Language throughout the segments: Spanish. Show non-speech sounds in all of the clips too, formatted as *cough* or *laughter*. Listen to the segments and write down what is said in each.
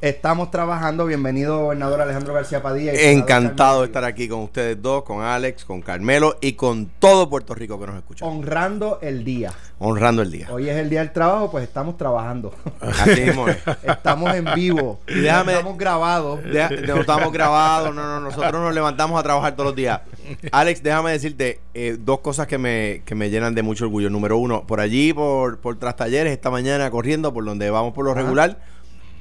Estamos trabajando. Bienvenido, gobernador Alejandro García Padilla. Encantado de estar aquí con ustedes dos, con Alex, con Carmelo y con todo Puerto Rico que nos escucha. Honrando el día. Honrando el día. Hoy es el día del trabajo, pues estamos trabajando. Así mismo es. *laughs* Estamos en vivo. Y déjame- estamos grabados. Deja- no estamos grabados, no, no, nosotros nos levantamos a trabajar todos los días. Alex, déjame decirte eh, dos cosas que me, que me llenan de mucho orgullo. Número uno, por allí, por, por Trastalleres, esta mañana corriendo, por donde vamos por lo Ajá. regular,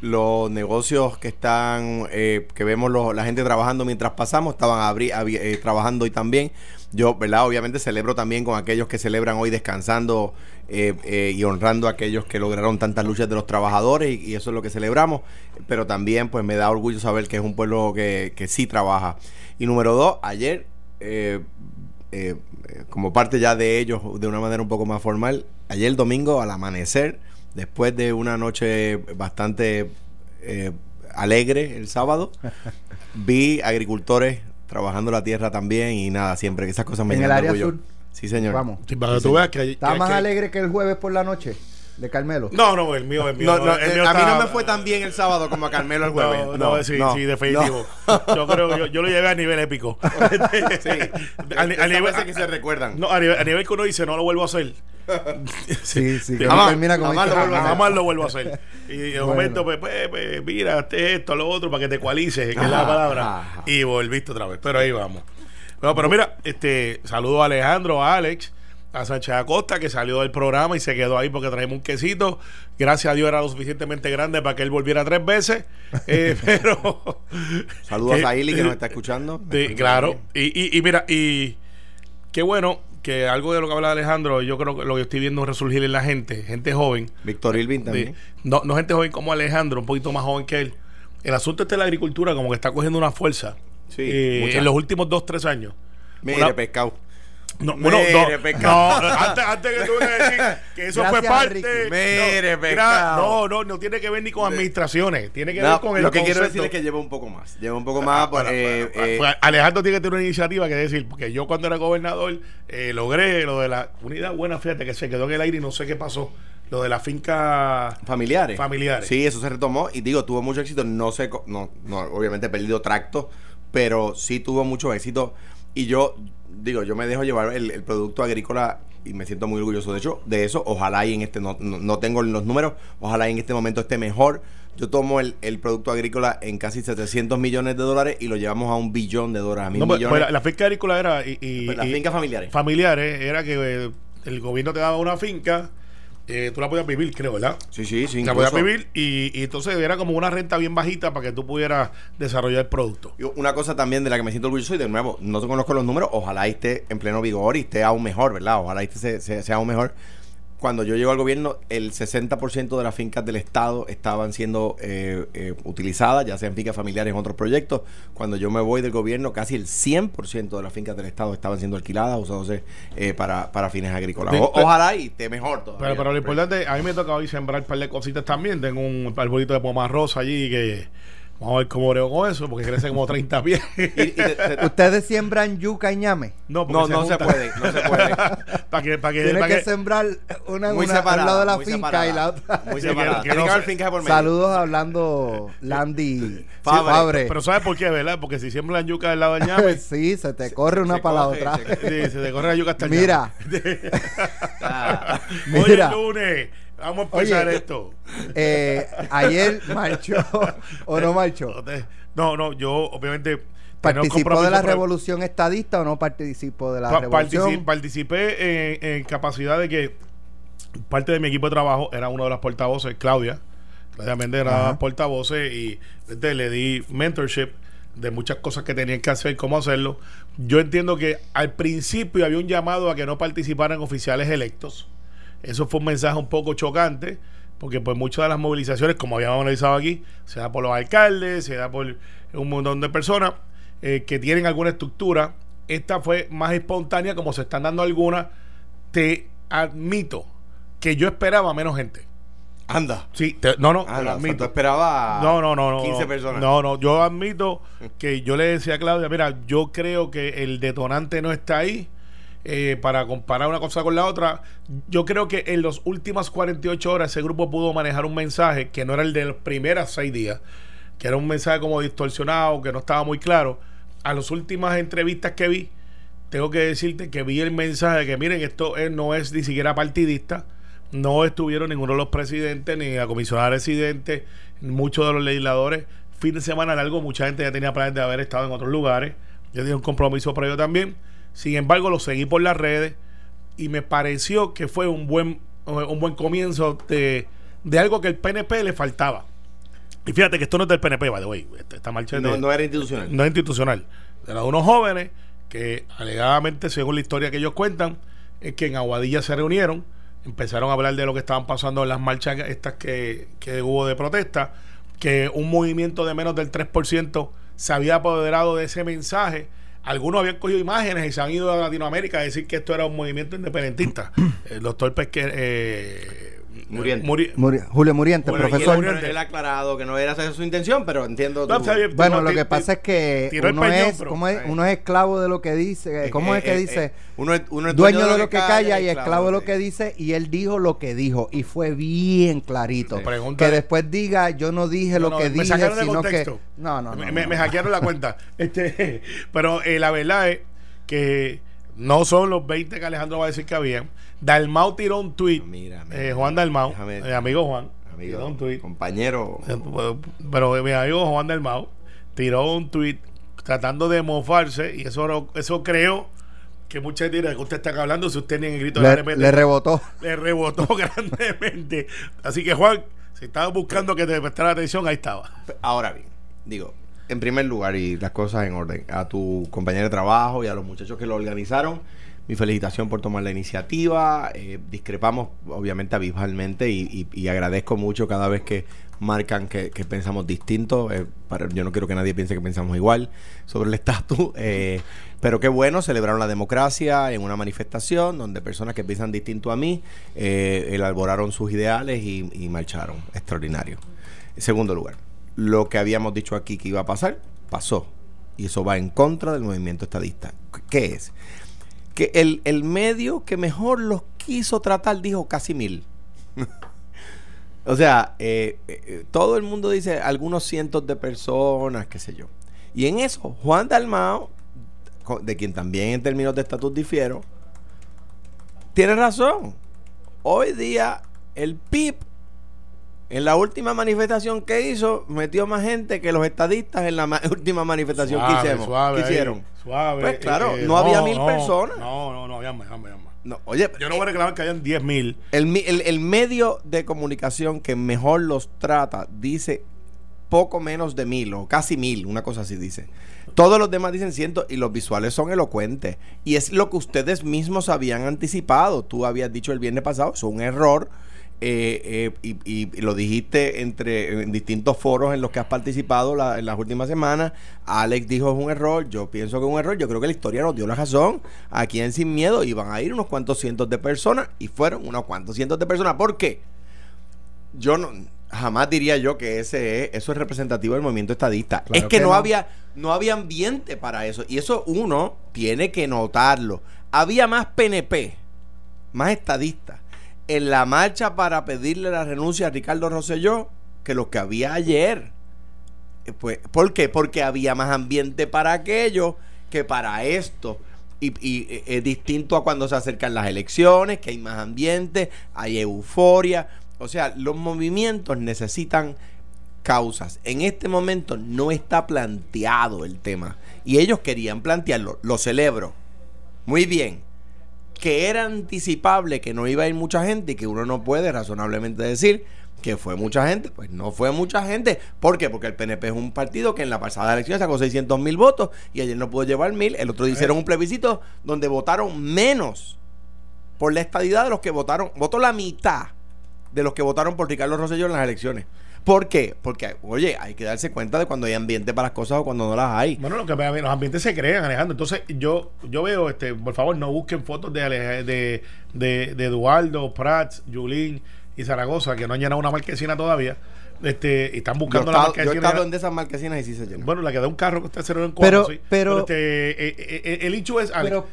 los negocios que están, eh, que vemos los- la gente trabajando mientras pasamos, estaban abri- eh, trabajando hoy también. Yo, ¿verdad? Obviamente celebro también con aquellos que celebran hoy descansando eh, eh, y honrando a aquellos que lograron tantas luchas de los trabajadores y, eso es lo que celebramos. Pero también pues me da orgullo saber que es un pueblo que, que sí trabaja. Y número dos, ayer, eh, eh, como parte ya de ellos de una manera un poco más formal, ayer domingo al amanecer, después de una noche bastante eh, alegre el sábado, *laughs* vi agricultores trabajando la tierra también y nada, siempre que esas cosas me En el área sur. Sí, señor. Vamos. Sí, para que tú veas que, ¿Está que- más que- alegre que el jueves por la noche de Carmelo? No, no, el mío, el mío. No, no, el eh, mío a mí está- no me fue tan bien el sábado como a Carmelo el *laughs* jueves. No, no, sí, sí, definitivo. no. Yo creo que yo, yo lo llevé a nivel épico. *laughs* Sí. a, a nivel, que se recuerdan. no, a nivel, a nivel que uno dice, no lo vuelvo a hacer. *laughs* Sí, sí. Que Jamás, no termina como jamás lo dice vuelvo a hacer. Jamás lo vuelvo a hacer. Y de Bueno. momento, pues, pues, pues, mira, este, esto, lo otro, para que te cualices, que es la palabra. ajá. Y volviste otra vez. Pero ahí vamos. Bueno, pero mira, este, saludo a Alejandro, a Alex, a Sánchez Acosta, que salió del programa y se quedó ahí porque traemos un quesito. Gracias a Dios era lo suficientemente grande para que él volviera tres veces. *laughs* Eh, pero. Saludos Eh, a Ili que *laughs* nos está escuchando. Sí, claro. Y, y, y mira, y qué bueno que algo de lo que habla Alejandro, yo creo que lo que estoy viendo es resurgir en la gente, gente joven. Víctor Ilvin de- también. no, no gente joven como Alejandro, un poquito más joven que él. El asunto este de la agricultura como que está cogiendo una fuerza Sí, eh, en los últimos dos, tres años. Mire, Una- pescado. No, no, no, antes, antes que tú a decir que eso fue parte. Mire, no, pescado. no, no, no tiene que ver ni con administraciones, tiene que No, ver con el lo que quiero decir es que lleva un poco más. Lleva un poco más. Ah, pues, bueno, eh, eh, Alejandro tiene que tener una iniciativa que decir, porque yo cuando era gobernador eh, logré lo de la unidad buena, fíjate que se quedó en el aire y no sé qué pasó, lo de la finca familiares. familiares. Sí, eso se retomó y digo, tuvo mucho éxito. No sé, no, no, obviamente he perdido tracto, pero sí tuvo mucho éxito. Y yo, digo, yo me dejo llevar el, el producto agrícola y me siento muy orgulloso de hecho de eso. Ojalá y en este, no, no, no tengo los números, ojalá y en este momento esté mejor. Yo tomo el, el producto agrícola en casi 700 millones de dólares y lo llevamos a un billón de dólares, a mil No, pues, millones. pues, la, la finca agrícola era y, y- Pues las y- fincas familiares. familiares era que eh, el gobierno te daba una finca, eh, tú la podías vivir, creo, ¿verdad? sí, sí, sí. La podías vivir y, y entonces era como una renta bien bajita para que tú pudieras desarrollar el producto. Y Una cosa también de la que me siento orgulloso y de nuevo, no te conozco los números, ojalá esté en pleno vigor y esté aún mejor, ¿verdad? Ojalá esté, se- se- sea aún mejor. Cuando yo llego al gobierno, el 60% de las fincas del Estado estaban siendo eh, eh, utilizadas, ya sean fincas familiares en otros proyectos. Cuando yo me voy del gobierno, casi el 100% de las fincas del Estado estaban siendo alquiladas, usándose eh, para, para fines agrícolas. O- ojalá y esté mejor todavía. Pero, pero lo importante, a mí me toca hoy sembrar un par de cositas también. Tengo un arbolito de poma rosa allí que vamos a ver cómo brego con eso, porque crece como 30 *laughs* pies. Y- y te- te- ¿Ustedes siembran yuca y ñame? no, porque no, no se juntan. puede, no se puede. *laughs* para que, para que, Tiene para que que- sembrar una, Muy una separada. al lado de la muy finca separada, y la otra. Muy Sí, separada. que- Tiene no que haber se- fincas por medio. Saludos hablando Landy Fabre. Fabre. Pero ¿sabes por qué, verdad? Porque si siembran yuca del lado del ñame, *laughs* sí, se te corre una se para la coge, otra. se- sí, se te corre la yuca hasta el Mira, Ah. Hoy mira. es lunes. Vamos a empezar Oye. esto. eh, ayer marchó o no marchó. No, no, yo obviamente. ¿Participó de la revolución estadista o no participó de la Pa- revolución? partici- participé en, en capacidad de que parte de mi equipo de trabajo era uno de las portavoces, Claudia. Claudia Méndez era portavoces y este, le di mentorship de muchas cosas que tenían que hacer, cómo hacerlo. Yo entiendo que al principio había un llamado a que no participaran oficiales electos. Eso fue un mensaje un poco chocante, porque pues muchas de las movilizaciones, como habíamos analizado aquí, se da por los alcaldes, se da por un montón de personas eh, que tienen alguna estructura. Esta fue más espontánea, como se están dando algunas. Te admito que yo esperaba menos gente. Anda. Sí, te- no, no, te Anda, lo o sea, admito. tú esperabas No, no, no, no. 15 no. personas. No, no, yo admito *laughs* que yo le decía a Claudia, mira, yo creo que el detonante no está ahí. Eh, para comparar una cosa con la otra, yo creo que en las últimas 48 horas ese grupo pudo manejar un mensaje que no era el de los primeros seis días, que era un mensaje como distorsionado, que no estaba muy claro. A las últimas entrevistas que vi, tengo que decirte que vi el mensaje de que miren, esto no es ni siquiera partidista, no estuvieron ninguno de los presidentes, ni la comisionada residente, muchos de los legisladores. Fin de semana largo, mucha gente ya tenía planes de haber estado en otros lugares. Yo tenía un compromiso para ello también. Sin embargo, lo seguí por las redes y me pareció que fue un buen, un buen comienzo de, de algo que el PNP le faltaba. Y fíjate que esto no es del PNP, by the way. Esta marcha no, no era institucional. No era institucional. Era de unos jóvenes que alegadamente, según la historia que ellos cuentan, es que en Aguadilla se reunieron, empezaron a hablar de lo que estaban pasando en las marchas estas que, que hubo de protesta, que un movimiento de menos del 3% se había apoderado de ese mensaje. Algunos habían cogido imágenes y se han ido a Latinoamérica a decir que esto era un movimiento independentista. *clears throat* El doctor Pesquer, eh, Muriente. Julio Muriente, profesor. él, ha aclarado que no era esa su intención, pero entiendo. bueno, lo que pasa es que uno, es, uno es esclavo de lo que dice. ¿Cómo es que dice? uno, es, dueño, de lo que, calla, y esclavo de lo que dice. Y él dijo lo que dijo. Y fue bien clarito. Que después diga, yo no dije lo que dije, sino que. No, no, no. Me, hackearon la cuenta. *laughs* este Pero eh, la verdad es que no son los 20 que Alejandro va a decir que habían Dalmau tiró un tweet. Mira, eh, Juan Dalmau, eh, amigo Juan. Amigo, un tweet. compañero. Eh, pero mi amigo Juan Dalmau tiró un tweet tratando de mofarse y eso, eso creo que mucha gente dirá que usted está hablando si usted ni en el grito le, de Le rebotó. Le rebotó *laughs* grandemente. Así que Juan, si estaba buscando que te prestara atención, ahí estaba. Ahora bien, digo, en primer lugar y las cosas en orden, a tu compañero de trabajo y a los muchachos que lo organizaron mi felicitación por tomar la iniciativa. Eh, discrepamos, obviamente, abismalmente y, agradezco mucho cada vez que marcan que, pensamos distinto. Eh, yo no quiero que nadie piense que pensamos igual sobre el estatus. *laughs* Eh, pero qué bueno, celebraron la democracia en una manifestación donde personas que piensan distinto a mí elaboraron sus ideales y, y marcharon. Extraordinario. En segundo lugar, lo que habíamos dicho aquí que iba a pasar, pasó. Y eso va en contra del movimiento estadista. ¿Qué es? que el, medio que mejor los quiso tratar dijo casi mil. *laughs* o sea, eh, eh, todo el mundo dice algunos cientos de personas, qué sé yo. Y en eso, Juan Dalmao, de quien también en términos de estatus difiero, tiene razón. Hoy día el PIB en la última manifestación que hizo, metió más gente que los estadistas en la *laughs* última manifestación que, hicimos, suave, hicieron. suave, pues claro, eh, no, había mil personas. No, no, no había más, había más. No, oye, yo no voy a reclamar que hayan diez mil. El, el, el medio de comunicación que mejor los trata dice poco menos de mil o casi mil, una cosa así dice. Todos los demás dicen ciento y los visuales son elocuentes. Y es lo que ustedes mismos habían anticipado. Tú habías dicho el viernes pasado, es un error eh, eh, y, lo dijiste entre en distintos foros en los que has participado en las últimas semanas. Alex dijo es un error, yo pienso que es un error, yo creo que la historia nos dio la razón. Aquí en Sin Miedo iban a ir unos cuantos cientos de personas y fueron unos cuantos cientos de personas. ¿Por qué? Yo no jamás diría yo que ese es, eso es representativo del movimiento estadista. es que, no, había no había ambiente para eso y eso uno tiene que notarlo. Había más PNP, más estadistas en la marcha para pedirle la renuncia a Ricardo Rosselló que lo que había ayer. Eh, pues, ¿Por qué? Porque había más ambiente para aquello que para esto. Y, eh, es distinto a cuando se acercan las elecciones, que hay más ambiente, hay euforia. O sea, los movimientos necesitan causas. En este momento no está planteado el tema. Y ellos querían plantearlo. Lo celebro. Muy bien que era anticipable que no iba a ir mucha gente y que uno no puede razonablemente decir que fue mucha gente, pues no fue mucha gente. ¿Por qué? Porque el PNP es un partido que en la pasada elección sacó 600 mil votos y ayer no pudo llevar mil. El otro día hicieron un plebiscito donde votaron menos por la estadidad de los que votaron. Votó la mitad de los que votaron por Ricardo Rosselló en las elecciones. ¿Por qué? Porque, oye, hay que darse cuenta de cuando hay ambiente para las cosas o cuando no las hay. Bueno, lo que los ambientes se crean, Alejandro. Entonces, yo yo veo, este por favor, no busquen fotos de, de, de, de Eduardo, Prats, Yulín y Zaragoza, que no han llenado una marquesina todavía. Este, y están buscando la marquesina. Yo he estado en de esas marquesinas y sí se llenan. Bueno, la que da un carro que usted cerró en cuatro, pero, pero, este, eh, eh, eh, el hecho es. pero,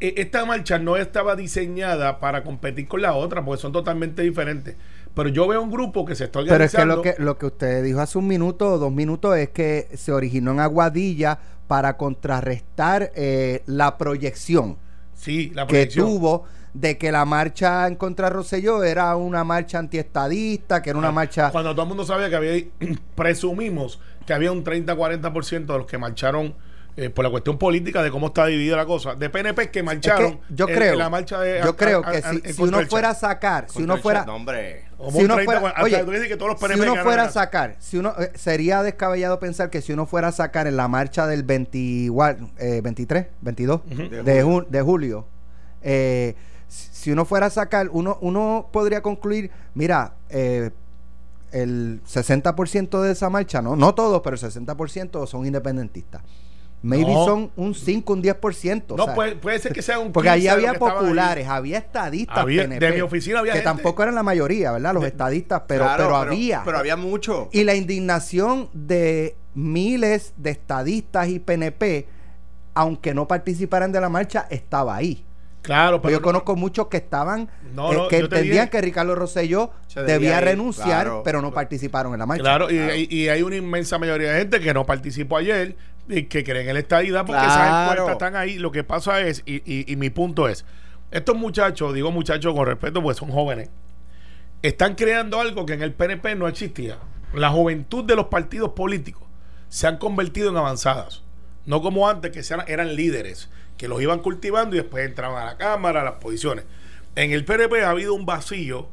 esta marcha no estaba diseñada para competir con la otra, porque son totalmente diferentes. Pero yo veo un grupo que se está organizando. Pero es que lo que, lo que usted dijo hace un minuto o dos minutos es que se originó en Aguadilla para contrarrestar eh, la proyección. Sí, la proyección. Que tuvo de que la marcha en contra de Rosselló era una marcha antiestadista, que era una marcha... Cuando todo el mundo sabía que había, *clears throat* presumimos que había un 30-40% de los que marcharon eh, por la cuestión política de cómo está dividida la cosa, de PNP que marcharon yo creo, la marcha de... Yo creo que si, uno fuera a sacar, si uno fuera... si uno fuera, oye, si uno fuera a sacar, si uno eh, sería descabellado pensar que si uno fuera a sacar en la marcha del 20, 23, 22 de, de julio, eh, si uno fuera a sacar, uno, uno podría concluir, mira, eh, el 60% de esa marcha, no, no todos, pero el 60% son independentistas. Maybe son un 5, un 10%. No, puede, puede, ser que sea un Porque ahí había populares, había estadistas de mi oficina había Que tampoco eran la mayoría, ¿verdad? Los estadistas, pero, pero, había. Pero había mucho. Y la indignación de miles de estadistas y PNP, aunque no participaran de la marcha, estaba ahí. Claro, pero yo conozco muchos que estaban, eh, que entendían que Ricardo Rosselló debía, renunciar, pero no participaron en la marcha. Claro, Y, hay una inmensa mayoría de gente que no participó ayer y que creen en la estadidad porque esas encuestas están ahí. Lo que pasa es, y, y mi punto es, estos muchachos, digo muchachos con respeto, pues son jóvenes, están creando algo que en el PNP no existía. La juventud de los partidos políticos se han convertido en avanzadas. No como antes, que eran líderes que los iban cultivando y después entraban a la Cámara, a las posiciones. En el PNP ha habido un vacío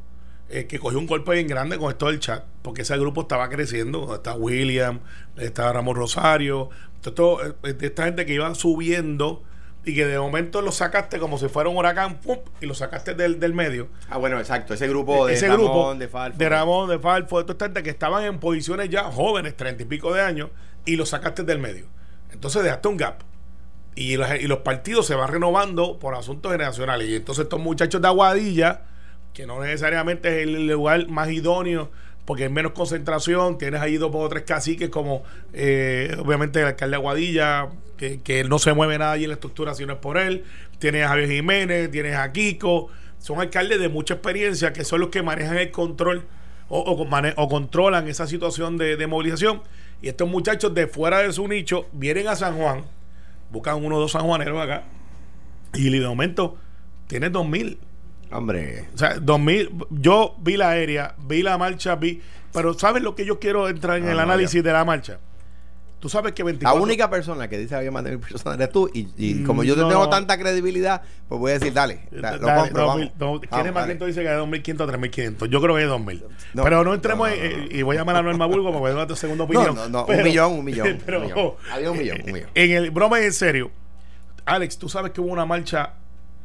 eh, que cogió un golpe bien grande con esto del chat, porque ese grupo estaba creciendo. Está William, está Ramón Rosario, todo, eh, esta gente que iba subiendo y que de momento lo sacaste como si fuera un huracán ¡pum! y lo sacaste del, del medio. Ah, bueno, exacto. Ese grupo de ese Ramón, grupo de Falfo. De Ramón, de Falfo, de toda esta gente que estaban en posiciones ya jóvenes, treinta y pico de años, y lo sacaste del medio. Entonces dejaste un gap. Y, los partidos se van renovando por asuntos generacionales. Y entonces estos muchachos de Aguadilla, que no necesariamente es el lugar más idóneo, porque hay menos concentración, tienes ahí dos o tres caciques como eh, obviamente el alcalde de Aguadilla, que, que no se mueve nada allí en la estructura si no es por él, tienes a Javier Jiménez, tienes a Kiko, son alcaldes de mucha experiencia que son los que manejan el control o, o, controlan esa situación de, de movilización. Y estos muchachos de fuera de su nicho vienen a San Juan buscan uno o dos sanjuaneros acá y de momento tiene dos mil. Hombre. O sea, dos mil. Yo vi la aérea, vi la marcha, vi. Pero ¿sabes lo que yo quiero entrar en el análisis de la marcha? Tú sabes que 24... La única persona que dice había mil personas eres tú. Y, y como yo tengo tanta credibilidad, pues voy a decir, dale, lo compro, vamos. ¿Quién más que dice que es 2.500 o 3.500? Yo creo que es 2.000. pero no entremos, y voy a llamar a Norma Burgo porque voy a dar tu segunda opinión. No, no, un millón, un millón. Pero, *laughs* un millón. Había un millón, un millón. En el broma en serio, Alex, tú sabes que hubo una marcha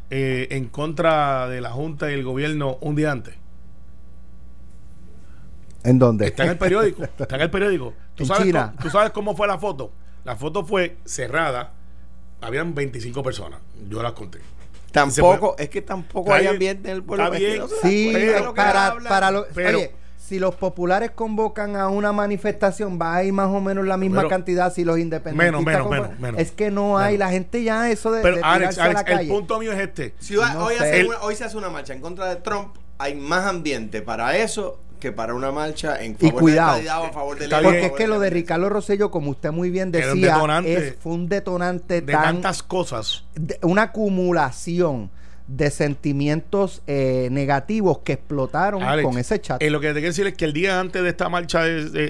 eh, en contra de la Junta y el gobierno un día antes. ¿En dónde? Está en el periódico. *laughs* Está en el periódico. ¿Tú, sabes Cómo, ¿Tú sabes cómo fue la foto? La foto fue cerrada. Habían 25 personas. Yo las conté. Tampoco, es que tampoco hay ambiente en el pueblo. Está bien. sí, para, para lo, oye, si los populares convocan a una manifestación, va a ir más o menos la misma cantidad si los independientes. Menos, menos, menos, Es que no hay, la gente ya eso de. Pero Alex, Alex el punto mío es este. Si hoy, hoy se hace una marcha en contra de Trump, hay más ambiente para eso que para una marcha en favor y cuidado, de a favor de Porque es que lo de Ricardo Rosello, como usted muy bien decía, es, fue un detonante de tantas cosas. una acumulación de sentimientos eh, negativos que explotaron con ese chat. Eh, lo que te quiero decir es que el día antes de esta marcha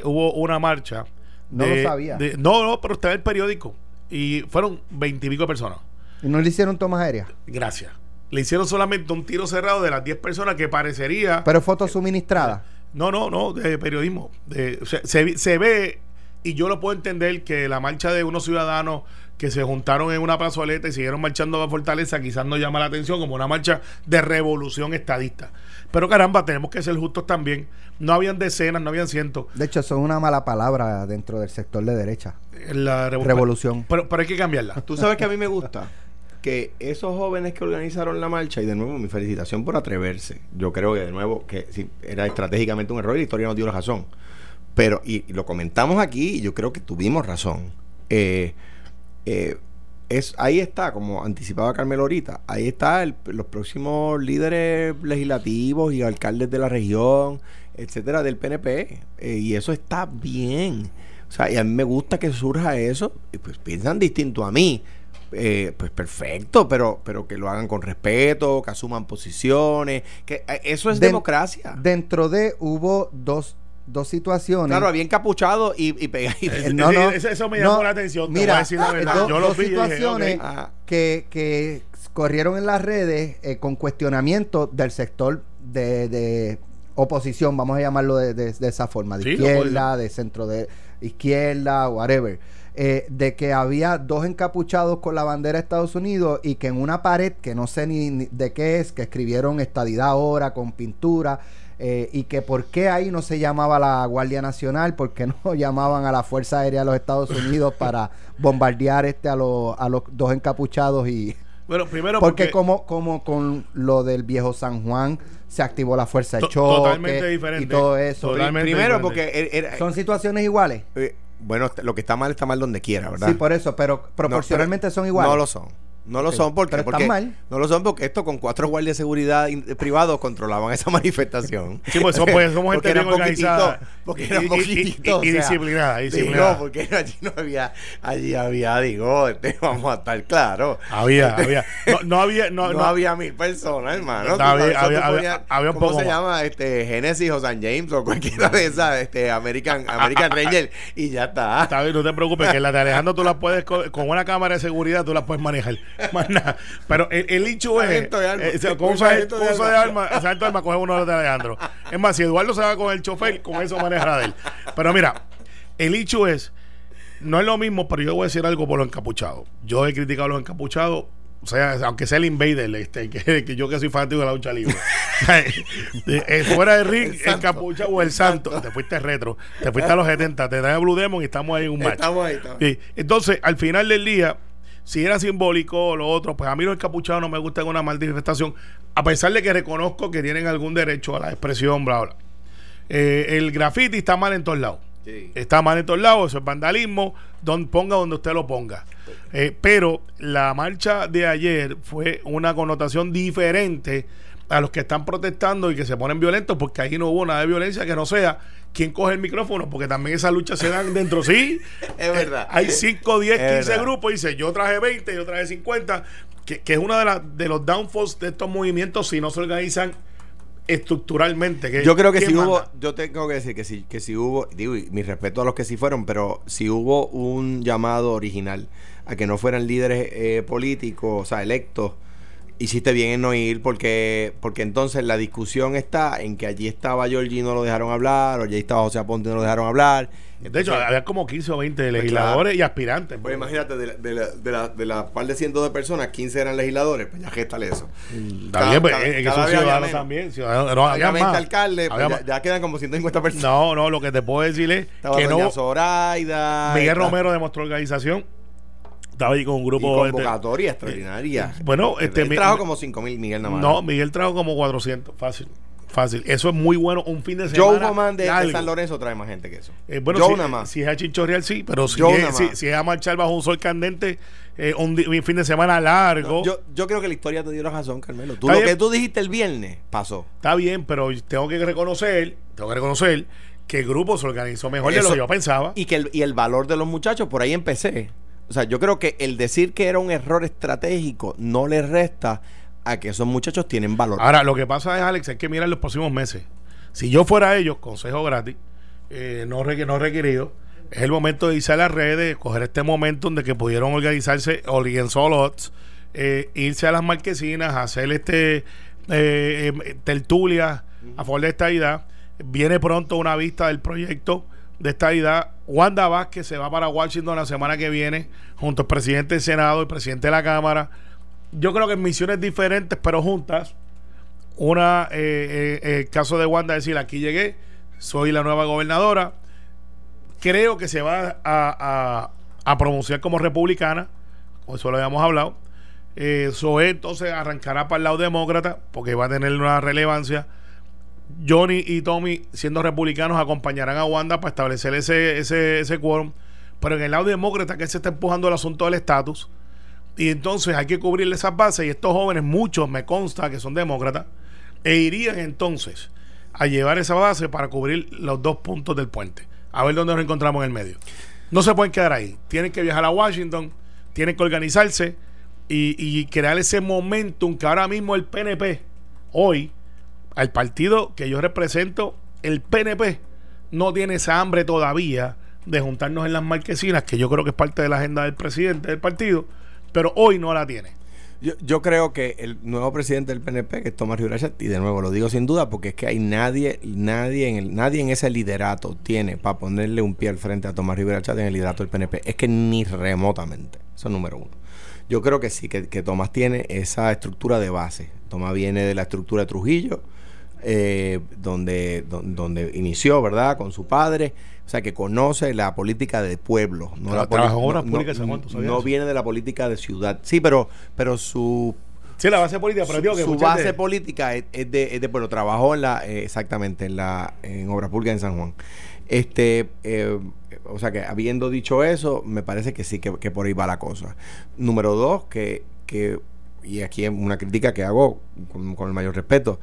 hubo una marcha. No lo sabía. no, no, pero está en el periódico. Y fueron veintipico personas. ¿Y no le hicieron tomas aéreas? Gracias. Le hicieron solamente un tiro cerrado de las 10 personas que parecería. ¿Pero fotos suministradas? No, no, no, de periodismo. De, se, se, ve, y yo lo puedo entender, que la marcha de unos ciudadanos que se juntaron en una plazoleta y siguieron marchando a Fortaleza, quizás no llama la atención como una marcha de revolución estadista. Pero caramba, tenemos que ser justos también. No habían decenas, no habían cientos. De hecho, eso es una mala palabra dentro del sector de derecha. La revolución. Pero, pero hay que cambiarla. Tú sabes que a mí me gusta que esos jóvenes que organizaron la marcha, y de nuevo mi felicitación por atreverse, yo creo que de nuevo que sí, era estratégicamente un error y la historia nos dio la razón, pero, y, lo comentamos aquí, y yo creo que tuvimos razón, eh, eh, es, ahí está, como anticipaba Carmelo ahorita, ahí está los próximos líderes legislativos y alcaldes de la región, etcétera, del PNP. Eh, y eso está bien. O sea, y a mí me gusta que surja eso. Y pues piensan distinto a mí. Eh, pues perfecto, pero, pero que lo hagan con respeto, que asuman posiciones, que eh, eso es democracia. Dentro de hubo dos dos situaciones. Claro, había encapuchado y, y eh, no, no, eso, me llamó la atención. Mira, dos situaciones que, que corrieron en las redes eh, con cuestionamiento del sector de, de oposición, vamos a llamarlo de, de, esa forma, de izquierda, de centro de izquierda, whatever. Eh, de que había dos encapuchados con la bandera de Estados Unidos y que en una pared, que no sé ni de qué es, que escribieron estadidad ahora con pintura, eh, y que por qué ahí no se llamaba la Guardia Nacional, por qué no *laughs* llamaban a la Fuerza Aérea de los Estados Unidos para *laughs* bombardear este a, los, a los dos encapuchados y... Bueno, primero porque, como, como con lo del viejo San Juan se activó la fuerza de choque totalmente diferente y todo eso. primero porque son situaciones iguales. Eh, bueno, lo que está mal está mal donde quiera, ¿verdad? Sí, por eso, pero proporcionalmente son iguales. No lo son. No lo son porque, porque no lo son porque esto con cuatro guardias de seguridad privados controlaban esa *laughs* manifestación. Sí, pues somos, somos gente bien organizada porque era poquitito y, disciplinada, No, porque *laughs* allí no había, allí había, digo, este, *laughs* vamos a estar claros. Había, había, no, había, no, no, había mil personas, hermano. Había, había, había, un ¿Cómo se llama? Este, Genesis o San James o cualquiera de esas, este, American, American Ranger y ya está. Está bien, no te preocupes, que la de Alejandro tú la puedes, con una cámara de seguridad tú la puedes manejar. *laughs* Más nada. Pero el, el hecho es. Eh, con un sargento de arma, el sargento de arma coge uno de Alejandro. Es más, si Eduardo se va con el chofer, con eso manejará de él. Pero mira, el hecho es. No es lo mismo, pero yo voy a decir algo por los encapuchados. Yo he criticado a los encapuchados o sea, aunque sea el invader, este, que, yo que soy fanático de la lucha libre. *laughs* Eh, fuera de ring, el, capucha o el santo. Te fuiste retro, te fuiste a los 70, te dan el Blue Demon y estamos ahí en un match. Estamos ahí, estamos. Entonces, al final del día, si era simbólico o lo otro, pues a mí los encapuchados no me gustan una manifestación, a pesar de que reconozco que tienen algún derecho a la expresión, bla, bla. Eh, el graffiti está mal en todos lados. Está mal en todos lados, eso es vandalismo, don, ponga donde usted lo ponga. Eh, pero la marcha de ayer fue una connotación diferente a los que están protestando y que se ponen violentos, porque ahí no hubo nada de violencia que no sea quien coge el micrófono, porque también esas luchas se dan dentro, sí. *laughs* es verdad. hay 5, 10, 15 grupos, y dice yo traje 20, yo traje 50, que, que es uno de, de los downfalls de estos movimientos si no se organizan estructuralmente. Que, yo creo que si hubo, yo tengo que decir que si, que si hubo, digo, mi respeto a los que sí fueron, pero si hubo un llamado original a que no fueran líderes eh, políticos, o sea, electos, hiciste bien en no ir porque porque entonces la discusión está en que allí estaba Georgie y no lo dejaron hablar o allí estaba José Aponte y no lo dejaron hablar. De hecho había como 15 o 20 pues legisladores y aspirantes pues, imagínate de la, de, la, de, la, de la par de cientos de personas 15 eran legisladores pues ya géstale eso. Mm, bien pues, que son ciudadanos también ciudadanos no, había más alcalde pues, ya, quedan como 150 personas. No no lo que te puedo decir es que no Zoraida Miguel Romero demostró organización estaba ahí con un grupo. Y convocatoria extraordinaria. Eh, bueno, este. Él trajo como 5 mil, Miguel nada No, Miguel trajo como 400, fácil. Fácil. Eso es muy bueno. Un fin de semana. Joe Man de, San Lorenzo trae más gente que eso. Eh, bueno, Joe si, nada más. si es a Chinchorreal, sí. Pero si, es, si, es, a marchar bajo un sol candente, eh, un, fin de semana largo. yo, yo creo que la historia te dio la razón, Carmelo. Tú, lo que tú dijiste el viernes pasó. Está bien, pero tengo que reconocer, tengo que reconocer que el grupo se organizó mejor de lo que yo pensaba. Y que el, y el valor de los muchachos, por ahí empecé. O sea, yo creo que el decir que era un error estratégico no le resta a que esos muchachos tienen valor. Ahora, lo que pasa es, Alex, hay que mirar los próximos meses. Si yo fuera ellos, consejo gratis, eh, no, no requerido, es el momento de irse a las redes, coger este momento donde que pudieron organizarse en Solots, eh, irse a las marquesinas, hacer este eh, em, tertulia a favor de esta idea. Viene pronto una vista del proyecto de esta idea. Wanda Vázquez se va para Washington la semana que viene, junto al presidente del Senado y presidente de la Cámara. Yo creo que en misiones diferentes, pero juntas. Una, eh, eh, el caso de Wanda, decir, aquí llegué, soy la nueva gobernadora. Creo que se va a, a, pronunciar como republicana, eso lo habíamos hablado. Eh, entonces arrancará para el lado demócrata, porque va a tener una relevancia Johnny y Tommy, siendo republicanos, acompañarán a Wanda para establecer ese, ese, ese quórum. Pero en el lado demócrata, que se está empujando el asunto del estatus, Y entonces hay que cubrirle esas bases y estos jóvenes, muchos me consta que son demócratas, e irían entonces a llevar esa base para cubrir los dos puntos del puente. A ver dónde nos encontramos en el medio. No se pueden quedar ahí. Tienen que viajar a Washington, tienen que organizarse y, crear ese momentum que ahora mismo el PNP, hoy, al partido que yo represento, el PNP no tiene esa hambre todavía de juntarnos en las marquesinas, que yo creo que es parte de la agenda del presidente del partido, pero hoy no la tiene. Yo, creo que el nuevo presidente del PNP, que es Tomás Rivera y de nuevo lo digo sin duda, porque es que hay nadie, nadie en el, nadie en ese liderato tiene para ponerle un pie al frente a Tomás Rivera en el liderato del PNP. Es que ni remotamente. Eso es número uno. Yo creo que sí, que, Tomás tiene esa estructura de base. Tomás viene de la estructura de Trujillo, eh, donde, donde inició, ¿verdad? Con su padre o sea, que conoce la política de pueblo. No, la no, viene de la política de ciudad. Sí, pero, pero su Sí, la base política, pero su, que su base política es, de, es de bueno, trabajó en la eh, exactamente en la en obras públicas en San Juan. Este, eh, o sea que habiendo dicho eso, me parece que sí que, que por ahí va la cosa. Número dos, que, que y aquí una crítica que hago con, con el mayor respeto.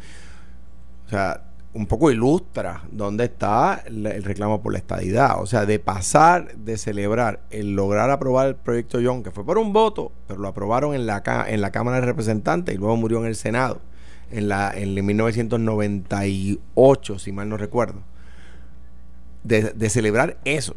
Sea, un poco ilustra dónde está el, reclamo por la estadidad. O sea, de pasar, de celebrar el lograr aprobar el proyecto John, que fue por un voto, pero lo aprobaron en la, en la Cámara de Representantes y luego murió en el Senado, en, la, en 1998, si mal no recuerdo. De celebrar eso,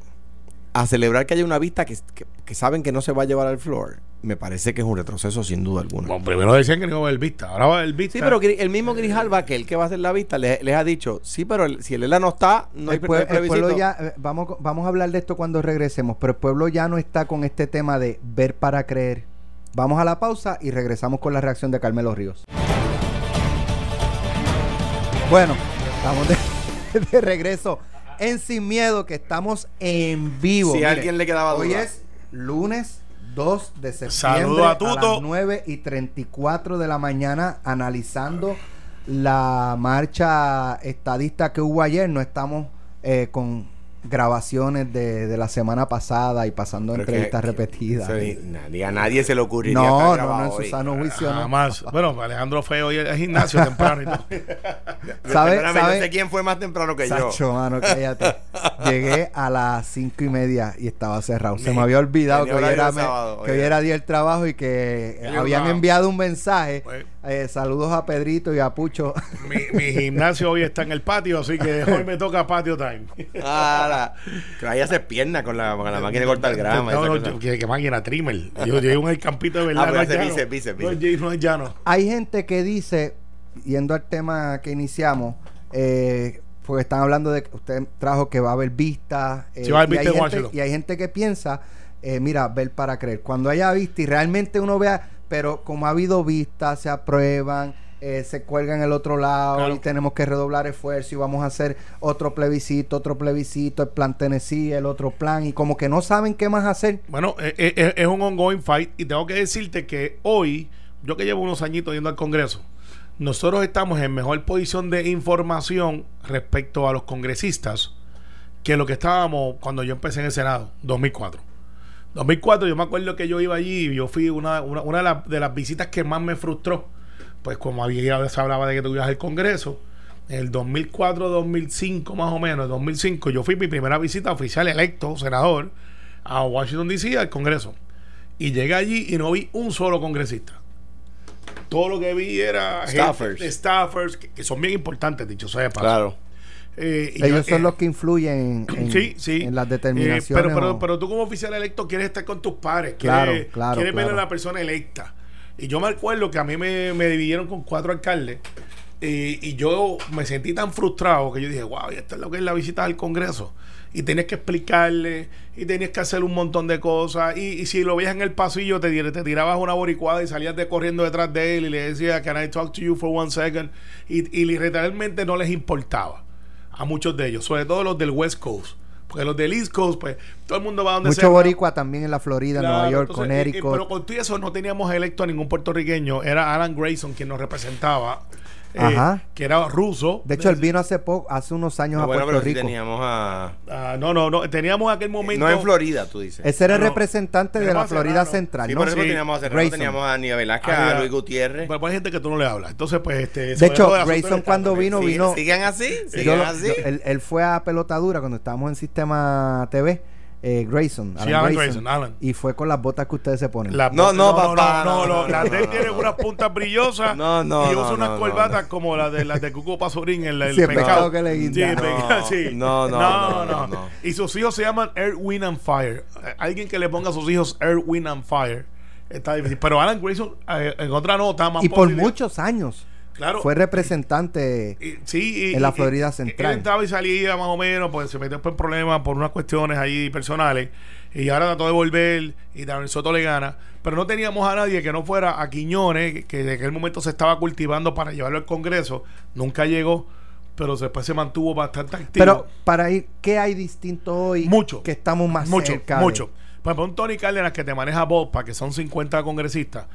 a celebrar que haya una vista que, que saben que no se va a llevar al floor me parece que es un retroceso sin duda alguna. Bueno, primero decían que no iba a haber vista, ahora va a haber vista. Sí, pero el mismo Grijalva, que el que va a hacer la vista, les, ha dicho, sí, pero si el ELA no está, no hay, el el pueblo ya, eh, vamos, vamos a hablar de esto cuando regresemos, pero el pueblo ya no está con este tema de ver para creer. Vamos a la pausa y regresamos con la reacción de Carmelo Ríos. Bueno, estamos de, *laughs* regreso en Sin Miedo, que estamos en vivo. Si a alguien le quedaba duda. Hoy es lunes 2 de septiembre a, las 9 y 34 de la mañana analizando la marcha estadista que hubo ayer. No estamos eh, con grabaciones de, de, la semana pasada y pasando entrevistas repetidas. nadie, a nadie se le ocurriría no, no, no, en su sano juicio no. más. Bueno, Alejandro fue hoy al gimnasio temprano y todo. *laughs* ¿Sabe, No sé quién fue más temprano que Sacho, yo. mano, cállate. Llegué a las cinco y media y estaba cerrado. Se me había olvidado que hoy, era, que hoy era día del trabajo y que habían enviado un mensaje. Pues, eh, saludos a Pedrito y a Pucho. Mi, mi, gimnasio hoy está en el patio, así que hoy me toca patio time. Ah, que vaya a hacer pierna con la, con la máquina de cortar grama. No, no, que, máquina trimmer. Yo llevo en el campito de verdad. Ah, no, no es llano. Hay gente que dice, yendo al tema que iniciamos, eh, porque están hablando de que usted trajo que va a haber vista. Eh, va a haber vista y, hay gente, y hay gente que piensa, eh, mira, ver para creer. Cuando haya vista y realmente uno vea pero como ha habido vistas, se aprueban, eh, se cuelgan el otro lado y tenemos que redoblar esfuerzo y vamos a hacer otro plebiscito, otro plebiscito, el plan Tennessee, el otro plan y como que no saben qué más hacer. Bueno, eh, eh, es un ongoing fight y tengo que decirte que hoy, yo que llevo unos añitos yendo al Congreso, nosotros estamos en mejor posición de información respecto a los congresistas que lo que estábamos cuando yo empecé en el Senado, 2004. 2004 yo me acuerdo que yo iba allí y yo fui una, una, de, las visitas que más me frustró. Pues como había se hablaba de que tú ibas al Congreso, en el 2004, 2005 más o menos, 2005, yo fui mi primera visita oficial electo, senador, a Washington DC, al Congreso. Y llegué allí y no vi un solo congresista. Todo lo que vi era staffers, staffers que, son bien importantes, dicho sea Claro. Eh, Ellos son los que influyen en, *clears throat* las determinaciones. Eh, pero, pero, pero, tú como oficial electo quieres estar con tus pares, quieres, quieres ver a la persona electa. Y yo me acuerdo que a mí me, dividieron con cuatro alcaldes eh, y yo me sentí tan frustrado que yo dije, wow, y esto es lo que es la visita al Congreso. Y tenías que explicarle, y tenías que hacer un montón de cosas. Y, si lo veías en el pasillo, te, te tirabas una boricuada y salías de corriendo detrás de él y le decía, Can I talk to you for one second? Y, y realmente no les importaba a muchos de ellos, sobre todo los del West Coast. Porque los del East Coast, pues todo el mundo va donde Mucho sea. Mucho boricua también en la Florida, Nueva York, con Connecticut. pero con todo eso no teníamos electo a ningún puertorriqueño. Era Alan Grayson quien nos representaba. Eh, que era ruso. De hecho, él vino hace poco, hace unos años a Puerto Rico. teníamos a... Ah, no, no, no, teníamos aquel momento... No en Florida, tú dices. Ese era el representante de la Florida Central. Sí, por eso teníamos a teníamos a Aníbal Velázquez, a, Luis Gutiérrez. Pero hay gente que tú no le hablas. Entonces, pues, este... De hecho, Grayson cuando vino, vino... ¿Siguen así? ¿Siguen así? él, él fue a pelotadura cuando estábamos en Sistema TV eh, Grayson, Alan Y fue con las botas que ustedes se ponen. no, no, no, papá. No, no, las de él tienen unas puntas brillosas. No, no. Y usa unas corbatas como las de las de Cuco Pasorín en el, sí, pecado. que le sí, sí. No, no, no, no, Y sus hijos se llaman Air, Wind and Fire. Alguien que le ponga a sus hijos Air, Wind and Fire está difícil. Pero Alan Grayson, eh, en otra nota, más Y por muchos años. Fue representante en la Florida Central. Él entraba y salía más o menos, pues se metió en problemas por unas cuestiones ahí personales. Y ahora trató de volver y Daniel Soto le gana. Pero no teníamos a nadie que no fuera a Quiñones, que en aquel momento se estaba cultivando para llevarlo al Congreso. Nunca llegó, pero después se mantuvo bastante activo. Pero para ir, ¿qué hay distinto hoy? Mucho. Que estamos más mucho, cerca. Mucho. Por ejemplo, un Tony Cárdenas que te maneja para que son 50 congresistas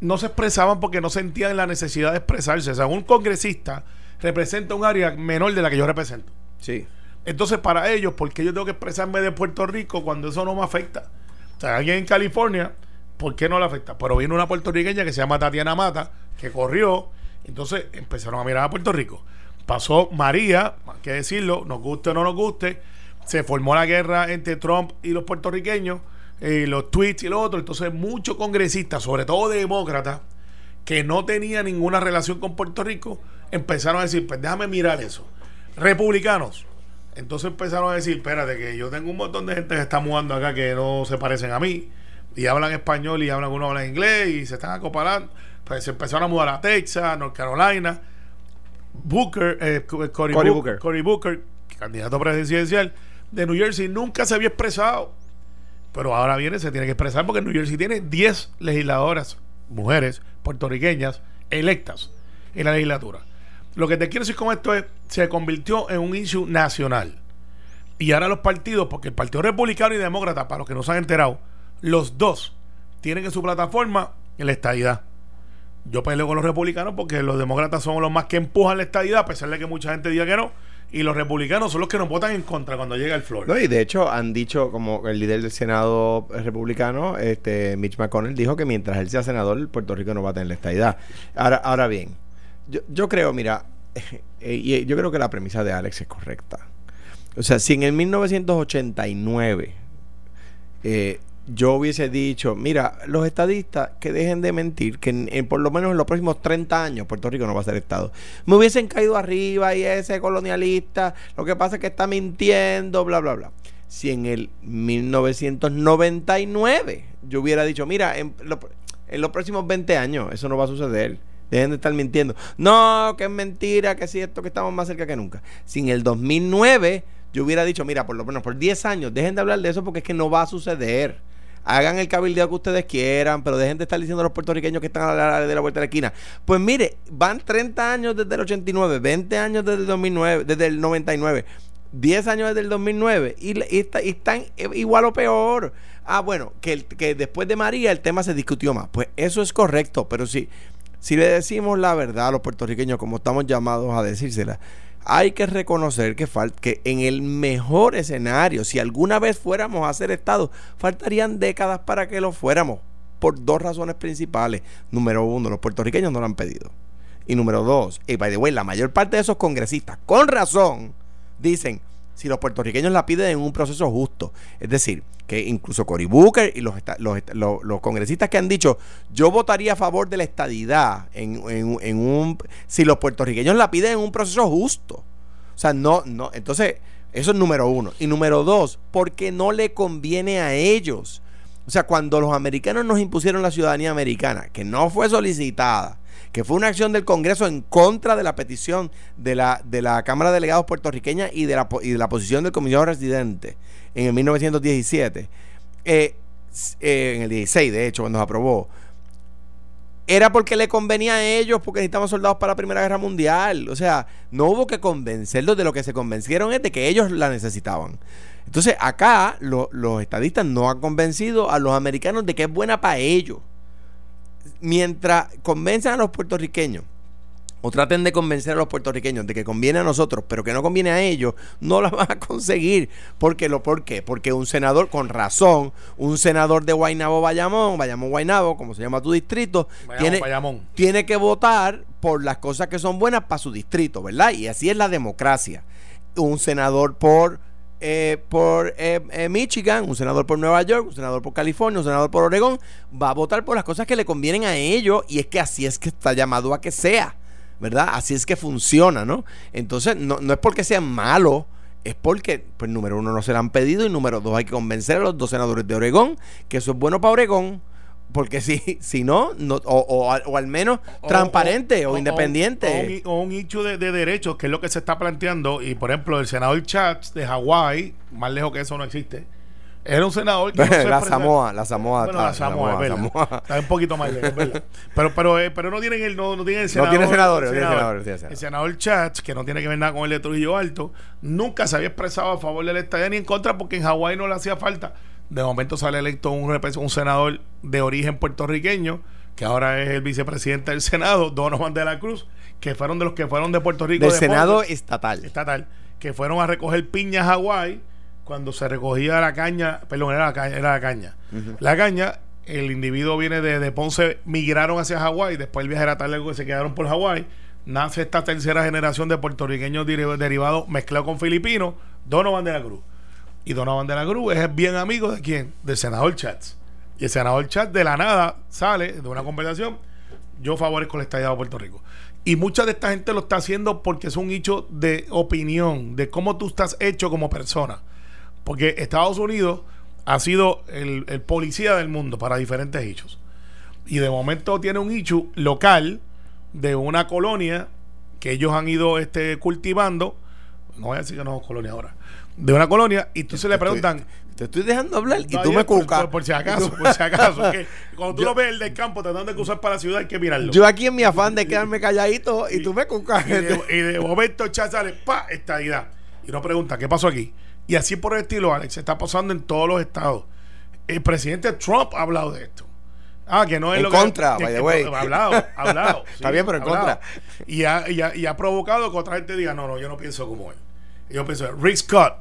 no se expresaban porque no sentían la necesidad de expresarse. O sea, un congresista representa un área menor de la que yo represento. Sí. Entonces, para ellos, ¿por qué yo tengo que expresarme de Puerto Rico cuando eso no me afecta? O sea, alguien en California, ¿por qué no le afecta? Pero vino una puertorriqueña que se llama Tatiana Mata, que corrió, entonces empezaron a mirar a Puerto Rico. Pasó María, hay que decirlo, nos guste o no nos guste, se formó la guerra entre Trump y los puertorriqueños eh, los tweets y lo otro. Entonces, muchos congresistas, sobre todo demócratas, que no tenían ninguna relación con Puerto Rico, empezaron a decir, pues déjame mirar eso. Republicanos. Entonces empezaron a decir, espérate, que yo tengo un montón de gente que está mudando acá que no se parecen a mí, y hablan español y hablan, uno habla inglés, y se están acoparando. Pues se empezaron a mudar a Texas, North Carolina. Booker, eh, Cory, Booker. Cory Booker, candidato presidencial de New Jersey, nunca se había expresado pero ahora viene, se tiene que expresar porque New Jersey tiene 10 legisladoras, mujeres puertorriqueñas, electas en la legislatura. Lo que te quiero decir con esto es, se convirtió en un issue nacional. Y ahora los partidos, porque el Partido Republicano y Demócrata, para los que no se han enterado, los dos tienen en su plataforma la estadidad. Yo peleo con los republicanos porque los demócratas son los más que empujan la estadidad, a pesar de que mucha gente diga que no y los republicanos son los que nos votan en contra cuando llega el flor. No, y de hecho han dicho, como el líder del Senado republicano, este Mitch McConnell, dijo que mientras él sea senador, Puerto Rico no va a tener la estadidad. Ahora, ahora bien, yo, yo creo, mira, *laughs* eh, y yo creo que la premisa de Alex es correcta. O sea, si en el 1989 eh, yo hubiese dicho, mira, los estadistas que dejen de mentir, que en, por lo menos en los próximos 30 años Puerto Rico no va a ser Estado. Me hubiesen caído arriba y ese colonialista, lo que pasa es que está mintiendo, bla, bla, bla. Si en el 1999 yo hubiera dicho, mira, en, en los próximos 20 años eso no va a suceder. Dejen de estar mintiendo. No, que es mentira, que es cierto que estamos más cerca que nunca. Si en el 2009 yo hubiera dicho, mira, por lo menos por 10 años, dejen de hablar de eso porque es que no va a suceder hagan el cabildeo que ustedes quieran, pero dejen de estar diciendo a los puertorriqueños que están a la, de la vuelta de la esquina. Pues mire, van 30 años desde el 89, 20 años desde el 2009, desde el 99, 10 años desde el 2009 y, están igual o peor. Ah, bueno, que, que después de María el tema se discutió más. Pues eso es correcto, pero si, si le decimos la verdad a los puertorriqueños como estamos llamados a decírsela, hay que reconocer que, que en el mejor escenario, si alguna vez fuéramos a ser Estado, faltarían décadas para que lo fuéramos, por dos razones principales. Número uno, los puertorriqueños no lo han pedido. Y número dos, y by the way, la mayor parte de esos congresistas, con razón, dicen, si los puertorriqueños la piden en un proceso justo. Es decir, que incluso Cory Booker y los, los, congresistas que han dicho, yo votaría a favor de la estadidad en, un, si los puertorriqueños la piden en un proceso justo. O sea, no, no, entonces, eso es número uno. Y número dos, porque no le conviene a ellos. O sea, cuando los americanos nos impusieron la ciudadanía americana, que no fue solicitada, que fue una acción del Congreso en contra de la petición de la, de la Cámara de Delegados puertorriqueña y de la, y de la posición del comisionado residente en el 1917, eh, eh, en el 16 de hecho, cuando se aprobó, era porque le convenía a ellos, porque necesitaban soldados para la Primera Guerra Mundial. O sea, no hubo que convencerlos de lo que se convencieron es de que ellos la necesitaban. Entonces, acá los estadistas no han convencido a los americanos de que es buena para ellos mientras convencen a los puertorriqueños o traten de convencer a los puertorriqueños de que conviene a nosotros, pero que no conviene a ellos, no la *laughs* van a conseguir. ¿Por qué? Lo, ¿Por qué? Porque un senador, con razón, un senador de Guaynabo, Bayamón, Bayamón, Guaynabo, como se llama tu distrito, tiene, tiene que votar por las cosas que son buenas para su distrito, ¿verdad? Y así es la democracia. Un senador por eh, por eh, eh, Michigan, un senador por Nueva York, un senador por California, un senador por Oregón, va a votar por las cosas que le convienen a ellos y es que así es que está llamado a que sea. ¿Verdad? Así es que funciona, ¿no? Entonces, no, no es porque sean malos, es porque, pues, número uno, no se lo han pedido y número dos, hay que convencer a los dos senadores de Oregón que eso es bueno para Oregón. Porque si, *laughs* si no, no o, o, al menos transparente o, independiente. O, un, hecho de, de, derechos, que es lo que se está planteando. Y por ejemplo, el senador Chats de Hawái, más lejos que eso no existe, era un senador que *laughs* no la Samoa, la Samoa, bueno, la Samoa, Samoa, *laughs* Está un poquito más lejos, ¿verdad? Pero, pero, eh, pero no tienen el, no, no tienen el senador. No tiene senadores, el senador, senador, el senador Chats, que no tiene que ver nada con el de Trujillo Alto, nunca se había expresado a favor del estadio ni en contra porque en Hawái no le hacía falta. De momento sale electo un, un senador de origen puertorriqueño, que ahora es el vicepresidente del Senado, Donovan de la Cruz, que fueron de los que fueron de Puerto Rico. Del Senado estatal. Estatal, que fueron a recoger piña a Hawái cuando se recogía la caña, perdón, era la caña, era la caña. La caña, el individuo viene de, Ponce, migraron hacia Hawái, después el viaje era tal que se quedaron por Hawái. Nace esta tercera generación de puertorriqueños derivados mezclados con filipinos, Donovan de la Cruz. Y Donovan de la Cruz es bien amigo de quién? Del senador Chats. Y el senador Chats de la nada sale de una conversación. Yo favorezco el estado de Puerto Rico. Y mucha de esta gente lo está haciendo porque es un hecho de opinión, de cómo tú estás hecho como persona. Porque Estados Unidos ha sido el, policía del mundo para diferentes hechos. Y de momento tiene un hecho local de una colonia que ellos han ido este, cultivando. No voy a decir que no es colonia ahora. De una colonia, y entonces le preguntan. Te estoy dejando hablar y tú me cucas. Por, si acaso, por si acaso. *laughs* cuando tú lo ves el del campo tratando de cruzar para la ciudad, hay que mirarlo. Yo aquí en mi afán de quedarme calladito y, tú me cucas. Y de, momento, ya sale, pa, esta idea. Y uno pregunta, ¿qué pasó aquí? Y así por el estilo, Alex, se está pasando en todos los estados. El presidente Trump ha hablado de esto. Ah, que no es en lo contra, que. by the way. Ha hablado, ha *laughs* hablado. está bien, pero en contra. Y ha, y, ha, y ha, provocado que otra gente diga, no, no, yo no pienso como él. yo pienso, Rick Scott,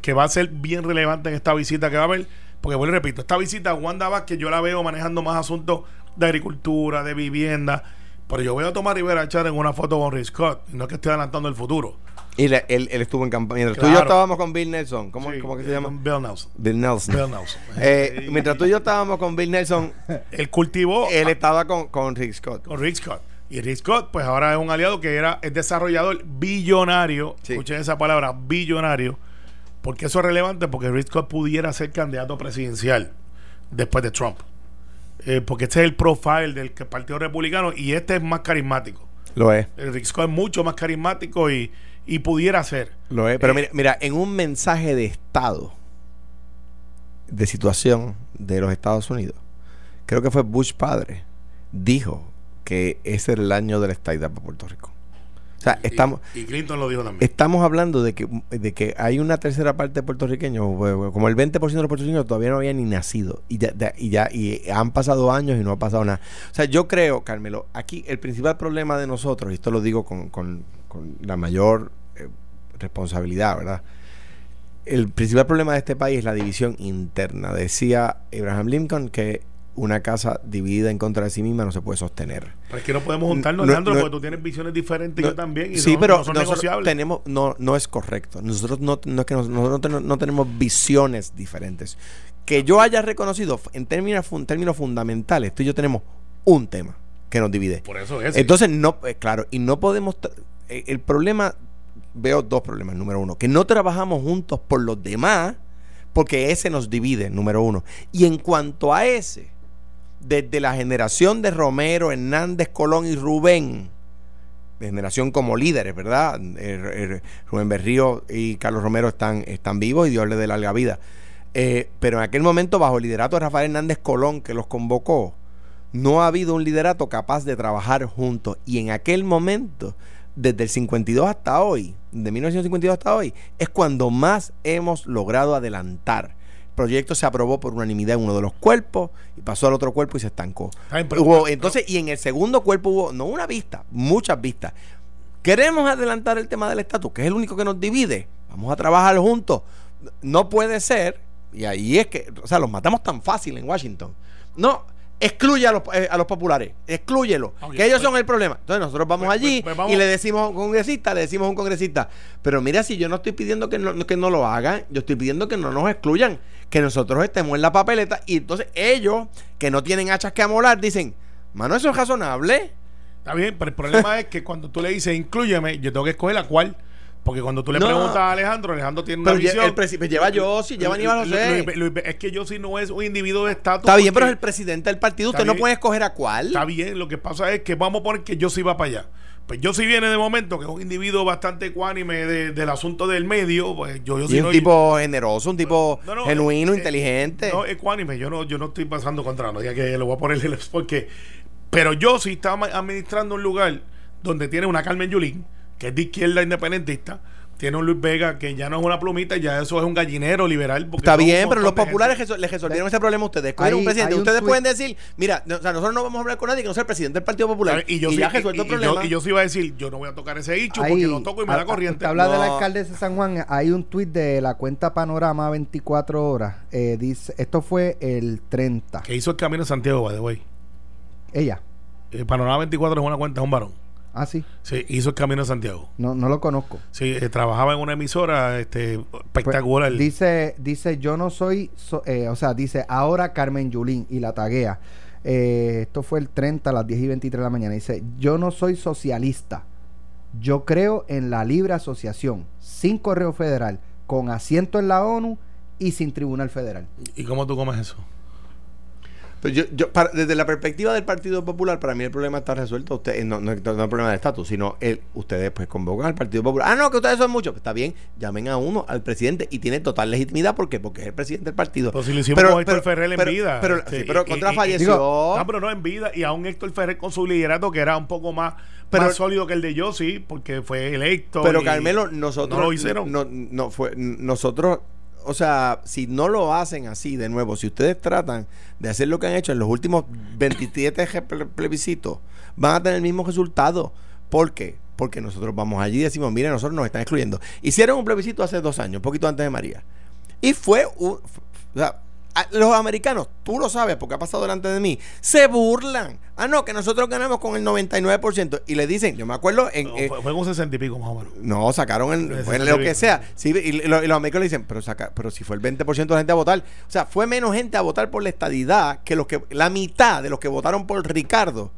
que va a ser bien relevante en esta visita que va a haber. Porque, vuelvo y repito, esta visita, Wanda Vázquez, yo la veo manejando más asuntos de agricultura, de vivienda. Pero yo voy a tomar Rivera echar en una foto con Rick Scott. No es que esté adelantando el futuro. Y él, él, estuvo en campaña. Mientras tú y yo estábamos con Bill Nelson. ¿Cómo, ¿cómo que se llama? Bill Nelson. Bill Nelson. Bill Nelson. Eh, mientras tú y yo estábamos con Bill Nelson. *laughs* él cultivó. Él estaba con, con Rick Scott. Con Rick Scott. Y Rick Scott, pues ahora es un aliado que era es desarrollador billonario. Escuchen esa palabra, billonario. Porque eso es relevante porque Rick Scott pudiera ser candidato presidencial después de Trump. Eh, porque este es el profile del Partido Republicano y este es más carismático. Lo es. Rick Scott es mucho más carismático y y pudiera ser. Lo es, pero eh, mira, mira, en un mensaje de Estado, de situación de los Estados Unidos, creo que fue Bush padre, dijo que ese era el año de la estadidad para Puerto Rico. O sea, estamos. Y, Clinton lo dijo también. Estamos hablando de que, de que hay una tercera parte de puertorriqueños, como el 20% de los puertorriqueños todavía no habían ni nacido. Y ya, y ya y han pasado años y no ha pasado nada. O sea, yo creo, Carmelo, aquí el principal problema de nosotros, y esto lo digo con, con con la mayor eh, responsabilidad, ¿verdad? El principal problema de este país es la división interna. Decía Abraham Lincoln que una casa dividida en contra de sí misma no se puede sostener. Pero es que no podemos juntarnos, no, porque tú tienes visiones diferentes y yo también. Y sí, pero son negociables. Tenemos, no, no es correcto. Nosotros no, es que nosotros no tenemos visiones diferentes. Que yo haya reconocido en términos, en términos fundamentales, tú y yo tenemos un tema que nos divide. Por eso es. Entonces, no, eh, claro, y no podemos el problema, veo dos problemas. Número uno, que no trabajamos juntos por los demás, porque ese nos divide, número uno. Y en cuanto a ese, desde la generación de Romero, Hernández, Colón y Rubén, de generación como líderes, ¿verdad? Rubén Berrío y Carlos Romero están, están vivos y Dios les dé larga vida. Eh, pero en aquel momento, bajo el liderato de Rafael Hernández Colón, que los convocó, no ha habido un liderato capaz de trabajar juntos. Y en aquel momento desde el 52 hasta hoy, de 1952 hasta hoy, es cuando más hemos logrado adelantar proyecto se aprobó por unanimidad en uno de los cuerpos y pasó al otro cuerpo y se estancó. entonces, y en el segundo cuerpo hubo, no una vista, muchas vistas. Queremos adelantar el tema del estatus, que es el único que nos divide. Vamos a trabajar juntos. No puede ser, y ahí es que, o sea, los matamos tan fácil en Washington. No, excluye a los, eh, a los populares, exclúyelo, que ellos pues son el problema. Entonces nosotros vamos pues, allí pues, y le decimos a un congresista, le decimos a un congresista, pero mira, si yo no estoy pidiendo que no, que no lo hagan, yo estoy pidiendo que no nos excluyan, que nosotros estemos en la papeleta y entonces ellos, que no tienen hachas que amolar, dicen, mano, eso es razonable. Está bien, pero el problema es que cuando tú le dices, incluyeme, yo tengo que escoger la cual. Porque cuando tú le preguntas a Alejandro, Alejandro tiene una visión. El pues lleva yo, si lleva Aníbal José. Es que yo si no es un individuo de estatus. Está bien, pero es el presidente del partido. Usted no puede escoger a cuál. Está bien, lo que pasa es que vamos a poner que yo sí va para allá. Pues yo si viene de momento, que es un individuo bastante ecuánime del asunto del medio, pues yo, yo y un tipo generoso, un tipo genuino, eh, inteligente. No, ecuánime, yo no, yo no estoy pasando contra nadie, que lo voy a poner porque. Pero yo sí estaba administrando un lugar donde tiene una Carmen Yulín, que es de izquierda independentista tiene un Luis Vega que ya no es una plumita, ya eso es un gallinero liberal. Está bien, pero los populares les resolvieron ese problema a ustedes. un presidente. ustedes pueden decir, mira, o sea, nosotros no vamos a hablar con nadie que no sea el presidente del Partido Popular. Y yo, sí, ya resuelto el problema. y yo sí iba a decir, yo no voy a tocar ese hecho porque lo toco y me da corriente. habla de la alcaldesa de San Juan. Hay un tuit de la cuenta Panorama 24 horas. Eh, dice, esto fue el 30. Que hizo el camino de Santiago, by the way. Ella. Eh, Panorama 24 es una cuenta, es un varón. Ah, sí. Sí, hizo el Camino de Santiago. No, no lo conozco. Sí, eh, trabajaba en una emisora este, espectacular. Pues, dice, dice, yo no soy, eh, o sea, dice, ahora Carmen Yulín y la taguea. Eh, esto fue el 30 a las 10 y 23 de la mañana. Dice, yo no soy socialista. Yo creo en la libre asociación, sin correo federal, con asiento en la ONU y sin tribunal federal. ¿Y cómo tú comes eso? Yo, yo desde la perspectiva del Partido Popular, para mí el problema está resuelto. Usted, eh, no, no, es un problema de estatus, sino el, ustedes pues convocan al Partido Popular. Ah, no, que ustedes son muchos. Pues está bien, llamen a uno, al presidente, y tiene total legitimidad. ¿Por qué? Porque es el presidente del partido. Pues si lo hicimos con Héctor Ferrer en vida. Pero, sí, pero contra falleció. no, pero no en vida. Y a un Héctor Ferrer con su liderato que era un poco más, más sólido que el de yo, sí, porque fue electo. Pero Carmelo, nosotros. No lo hicieron. No, no fue, nosotros o sea, si no lo hacen así de nuevo, si ustedes tratan de hacer lo que han hecho en los últimos 27 plebiscitos, van a tener el mismo resultado. ¿Por qué? Porque nosotros vamos allí y decimos, mire, nosotros nos están excluyendo. Hicieron un plebiscito hace dos años, un poquito antes de María. Y fue un, los americanos, tú lo sabes porque ha pasado delante de mí, se burlan. Ah, no, que nosotros ganamos con el 99%. Y le dicen, yo me acuerdo. En, eh, fue, un 60 y pico más o menos. No, sacaron en, lo que sea. y, los americanos le dicen, pero, saca, pero si fue el 20% de la gente a votar. O sea, fue menos gente a votar por la estadidad que los que la mitad de los que votaron por Ricardo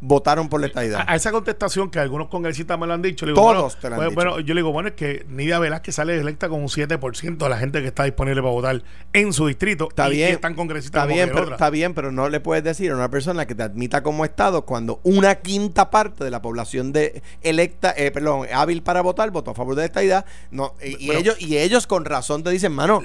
votaron por la estadidad. A, esa contestación que algunos congresistas me lo han dicho. Todos te lo han dicho. Bueno, yo le digo, bueno, es que Nidia Velázquez sale electa con un 7% de la gente que está disponible para votar en su distrito. Está bien. están congresistas está bien, pero, está bien, pero no le puedes decir a una persona que te admita como Estado cuando una quinta parte de la población de electa, eh, perdón, hábil para votar, votó a favor de la estadidad. No, y, ellos, y ellos con razón te dicen, mano,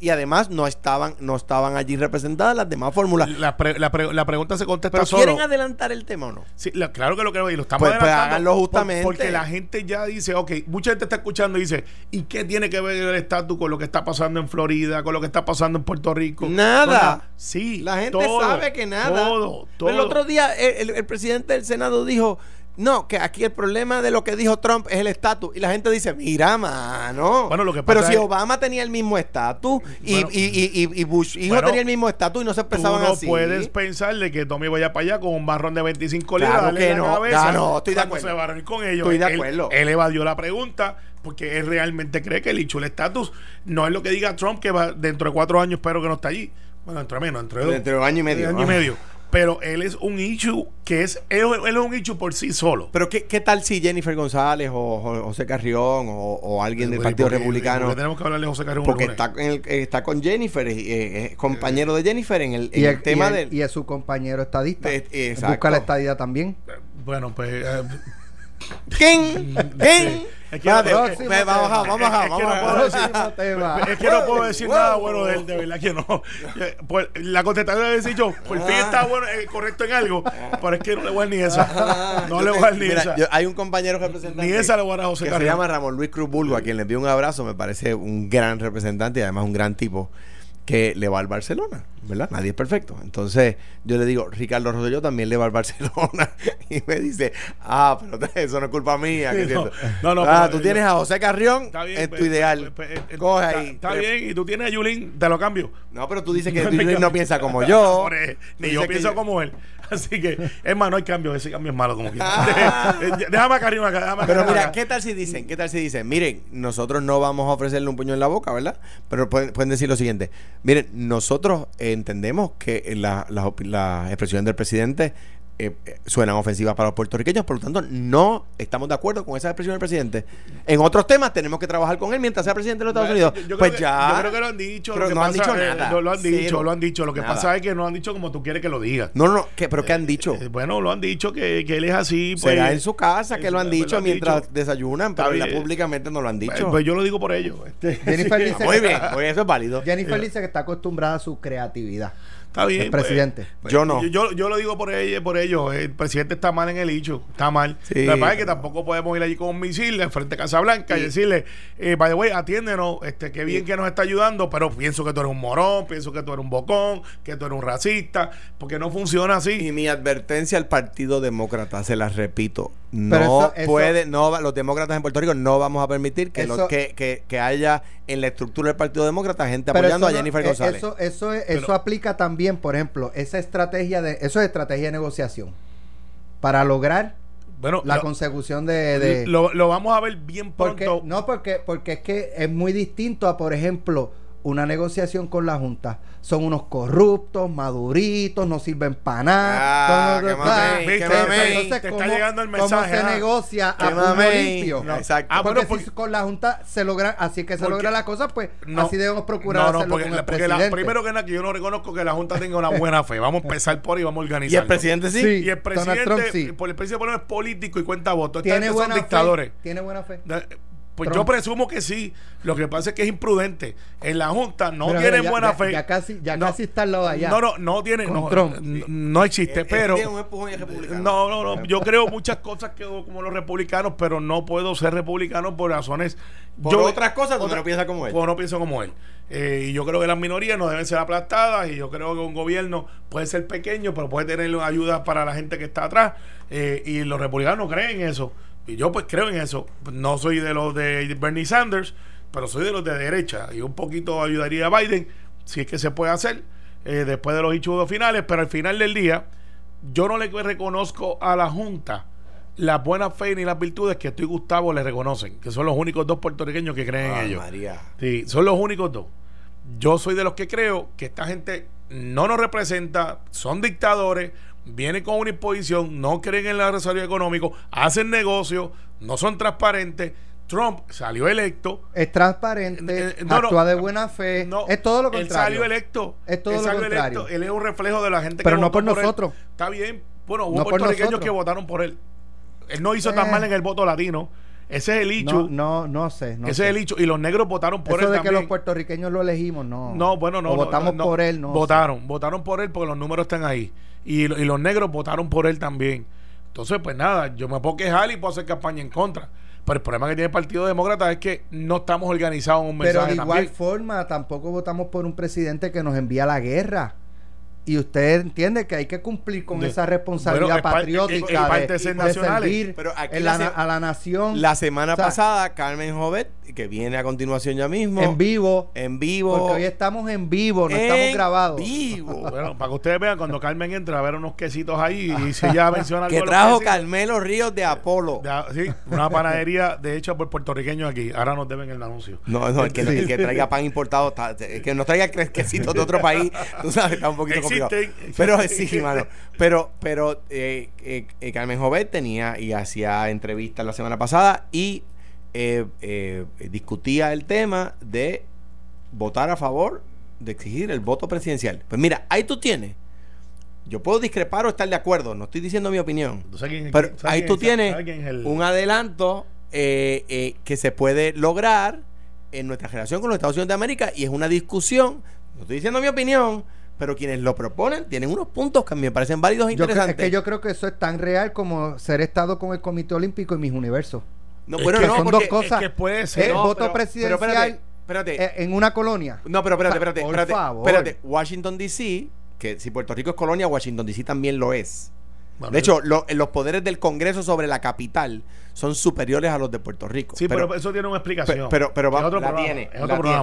y además no estaban, no estaban allí representadas las demás fórmulas. La, la, pregunta se contesta pero quieren adelantar el tema Sí, claro que lo creo y lo estamos pues, pues háganlo justamente. porque la gente ya dice, ok, mucha gente está escuchando y dice, ¿y qué tiene que ver el estatus con lo que está pasando en Florida, con lo que está pasando en Puerto Rico? Nada. Sí. La gente sabe que nada. Todo, todo. el otro día el presidente del Senado dijo, no, que aquí el problema de lo que dijo Trump es el estatus. Y la gente dice, mira, mano. Bueno, lo que Pero si Obama tenía el mismo estatus y, y, y, Bush hijo tenía el mismo estatus y no se expresaban tú no puedes pensar de que Tommy vaya para allá con un barrón de 25 libras. Claro que no. Cabeza, no, estoy de acuerdo. Se va a con ellos. Estoy de acuerdo. Él, evadió la pregunta porque él realmente cree que el hecho el estatus no es lo que diga Trump que va dentro de cuatro años espero que no está allí. Bueno, entre menos, entre dos. Dentro de un año y medio. año y medio pero él es un issue que es él, es un issue por sí solo. Pero qué, qué tal si Jennifer González o, José Carrión o, alguien del Partido Republicano tenemos que hablarle a José Carrión porque está, está con Jennifer es, compañero de Jennifer en el, el tema del y es su compañero estadista. Busca la estadía también. Bueno pues eh, ¿Quién? *laughs* ¿Quién? Es que, vamos, vamos, vamos, Es que no puedo decir nada bueno de él, de verdad que no. Pues, la contestación de decir yo, por fin está bueno, eh, correcto en algo, pero es que no le voy a dar ni esa. No le voy a dar ni esa. hay un compañero representante. Ni esa le voy a dar a José que se llama Ramón Luis Cruz Bulgo, a quien le envío un abrazo, me parece un gran representante y además un gran tipo que le va al Barcelona, ¿verdad? Nadie es perfecto. Entonces yo le digo, Ricardo Rosselló también le va al *laughs* Barcelona. y me dice, ah, pero *laughs* eso no es culpa mía. *laughs* no, no, ah, tú tienes a José Carrión en tu pues, ideal. Pues, pues, eh, Coge ahí. Está, bien, y tú tienes a Yulín, te lo cambio. No, pero tú dices que Yulín no piensa como yo. Ni yo pienso como él. *laughs* Así que, es más, no hay cambio, ese cambio es malo como quiera. *laughs* Déjame a Karim acá, déjame Pero mira, ¿qué tal si dicen? ¿Qué tal si dicen? Miren, nosotros no vamos a ofrecerle un puño en la boca, ¿verdad? Pero pueden, pueden decir lo siguiente. Miren, nosotros entendemos que la, la, la expresión del presidente eh, eh, suenan ofensivas para los puertorriqueños, por lo tanto no estamos de acuerdo con esa expresión del presidente. En otros temas tenemos que trabajar con él mientras sea presidente de los Estados Unidos. pues ya. Yo creo que lo han dicho. Pero no han dicho nada. lo, han dicho, lo han dicho. Lo que pasa es que no han dicho como tú quieres que lo diga. No, no, ¿pero qué han dicho? Eh, bueno, lo han dicho que, que, él es así. Pues, Será en su casa que lo han dicho mientras desayunan, pero públicamente no lo han dicho. Pues, yo lo digo por ellos. Este. Jennifer *laughs* dice Muy bien, eso es válido. Jennifer dice que está acostumbrada a su creatividad. Está bien. El pues, presidente. Pues, yo no. Yo, yo, lo digo por ellos, por ellos. El presidente está mal en el hecho. Está mal. Sí. Lo que es que tampoco podemos ir allí con un misil en frente a Casa Blanca y decirle, eh, by the way, atiéndenos, este, qué bien que nos está ayudando, pero pienso que tú eres un morón, pienso que tú eres un bocón, que tú eres un racista, porque no funciona así. Y mi advertencia al Partido Demócrata, se la repito, no puede, no los demócratas en Puerto Rico no vamos a permitir que, que, que, haya en la estructura del Partido Demócrata gente apoyando a Jennifer eh, González. Eso, eso, eso aplica también, por ejemplo, esa estrategia de, eso es estrategia de negociación para lograr bueno, la consecución de, lo, lo, vamos a ver bien pronto. no, porque, porque es que es muy distinto a, por ejemplo, una negociación con la Junta. Son unos corruptos, maduritos, no sirven para nada. Entonces, ¿cómo, llegando el mensaje, se ah. negocia a puño limpio? exacto. Ah, porque, si con la Junta se logra, así que se logra la cosa, pues así debemos procurar hacerlo con el presidente. primero que nada, que yo no reconozco que la Junta tenga una buena fe. Vamos a empezar por ahí, vamos a organizar. ¿Y el presidente sí? Y el presidente, por el presidente es político y cuenta votos. Tiene buena dictadores. Tiene buena fe. Pues yo presumo que sí. Lo que pasa es que es imprudente. En la Junta no tienen buena fe. Ya casi, ya casi está al lado de allá. No, no, no tiene. No, no, existe, pero. no, no, no. Yo creo muchas cosas que como los republicanos, pero no puedo ser republicano por razones. Por yo, otras cosas, tú no piensas como él. Pues no pienso como él. Eh, y yo creo que las minorías no deben ser aplastadas. Y yo creo que un gobierno puede ser pequeño, pero puede tener ayuda para la gente que está atrás. Eh, y los republicanos creen eso. Y yo pues creo en eso. No soy de los de Bernie Sanders, pero soy de los de derecha. Y un poquito ayudaría a Biden, si es que se puede hacer, eh, después de los hechos finales. Pero al final del día, yo no le reconozco a la Junta la buena fe ni las virtudes que tú y Gustavo le reconocen, que son los únicos dos puertorriqueños que creen en ellos. María. Sí, son los únicos dos. Yo soy de los que creo que esta gente no nos representa, son dictadores, vienen con una imposición, no creen en el desarrollo económico, hacen negocios, no son transparentes. Trump salió electo. Es transparente, eh, eh, actúa de buena fe. es todo lo contrario. Él salió electo. Es todo lo contrario. Él es un reflejo de la gente Pero no por nosotros. Está bien. Bueno, hubo puertorriqueños que votaron por él. Él no hizo tan eh. mal en el voto latino. Ese es el hecho. No, no, sé. ese es el hecho. Y los negros votaron por Eso él. de que los puertorriqueños lo elegimos, no. No, bueno, no. votamos por él, no. Votaron, votaron por él porque los números están ahí. Y, y, los negros votaron por él también. Entonces, pues nada, yo me puedo quejar y puedo hacer campaña en contra. Pero el problema que tiene el Partido Demócrata es que no estamos organizados en un mensaje. Pero de igual forma, tampoco votamos por un presidente que nos envía a la guerra y usted entiende que hay que cumplir con esa responsabilidad patriótica de, servir a la nación. La semana pasada, Carmen Jovet, que viene a continuación ya mismo. En vivo. En vivo. Porque hoy estamos en vivo, no estamos grabados. vivo. *laughs* bueno, para que ustedes vean, cuando Carmen entra a ver unos quesitos ahí y *laughs* si ya menciona algo. Que trajo Carmelo Ríos de Apolo. sí, una panadería de hecho por puertorriqueños aquí. Ahora nos deben el anuncio. No, no, el que, el que traiga pan importado, el que no traiga quesitos de otro país, tú sabes, está un poquito pero sí, mano. Pero, pero eh, eh, eh, Carmen Jovet tenía y hacía entrevistas la semana pasada y discutía el tema de votar a favor de exigir el voto presidencial. Pues mira, ahí tú tienes. Yo puedo discrepar o estar de acuerdo, no estoy diciendo mi opinión. pero ahí tú tienes un adelanto que se puede lograr en nuestra relación con los Estados Unidos de América y es una discusión. No estoy diciendo mi opinión, pero quienes lo proponen tienen unos puntos que me parecen válidos e interesantes. es que yo creo que eso es tan real como ser estado con el Comité Olímpico y mis universos. No, bueno, no, son dos cosas. que puede ser. voto presidencial eh, en una colonia. No, pero espérate, espérate, espérate, espérate. Washington DC, que si Puerto Rico es colonia, Washington DC también lo es. De hecho, los poderes del Congreso sobre la capital son superiores a los de Puerto Rico. Sí, pero, eso tiene una explicación. Pero, pero, la tiene,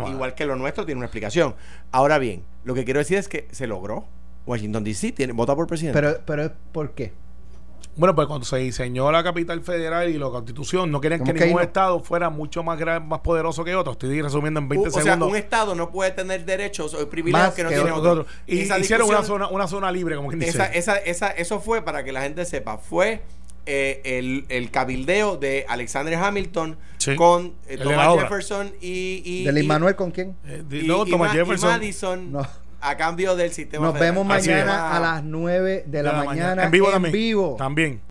igual que lo nuestro tiene una explicación. Ahora bien, lo que quiero decir es que se logró. Washington DC tiene, vota por presidente. Pero, pero ¿por qué? Bueno, pues cuando se diseñó la capital federal y la constitución, no querían que ningún estado fuera mucho más más poderoso que otro. Estoy resumiendo en 20 segundos. O sea, un estado no puede tener derechos o privilegios que no tiene otro. Y hicieron una zona, una zona libre, como quien dice. Esa, esa, eso fue, para que la gente sepa, fue eh, el, el, cabildeo de Alexander Hamilton con eh, Thomas Jefferson y, y, ¿De Manuel con quién? Eh, no, Thomas Jefferson. Madison. No a cambio del sistema Nos vemos mañana a las 9 de, la, mañana, en vivo también. También.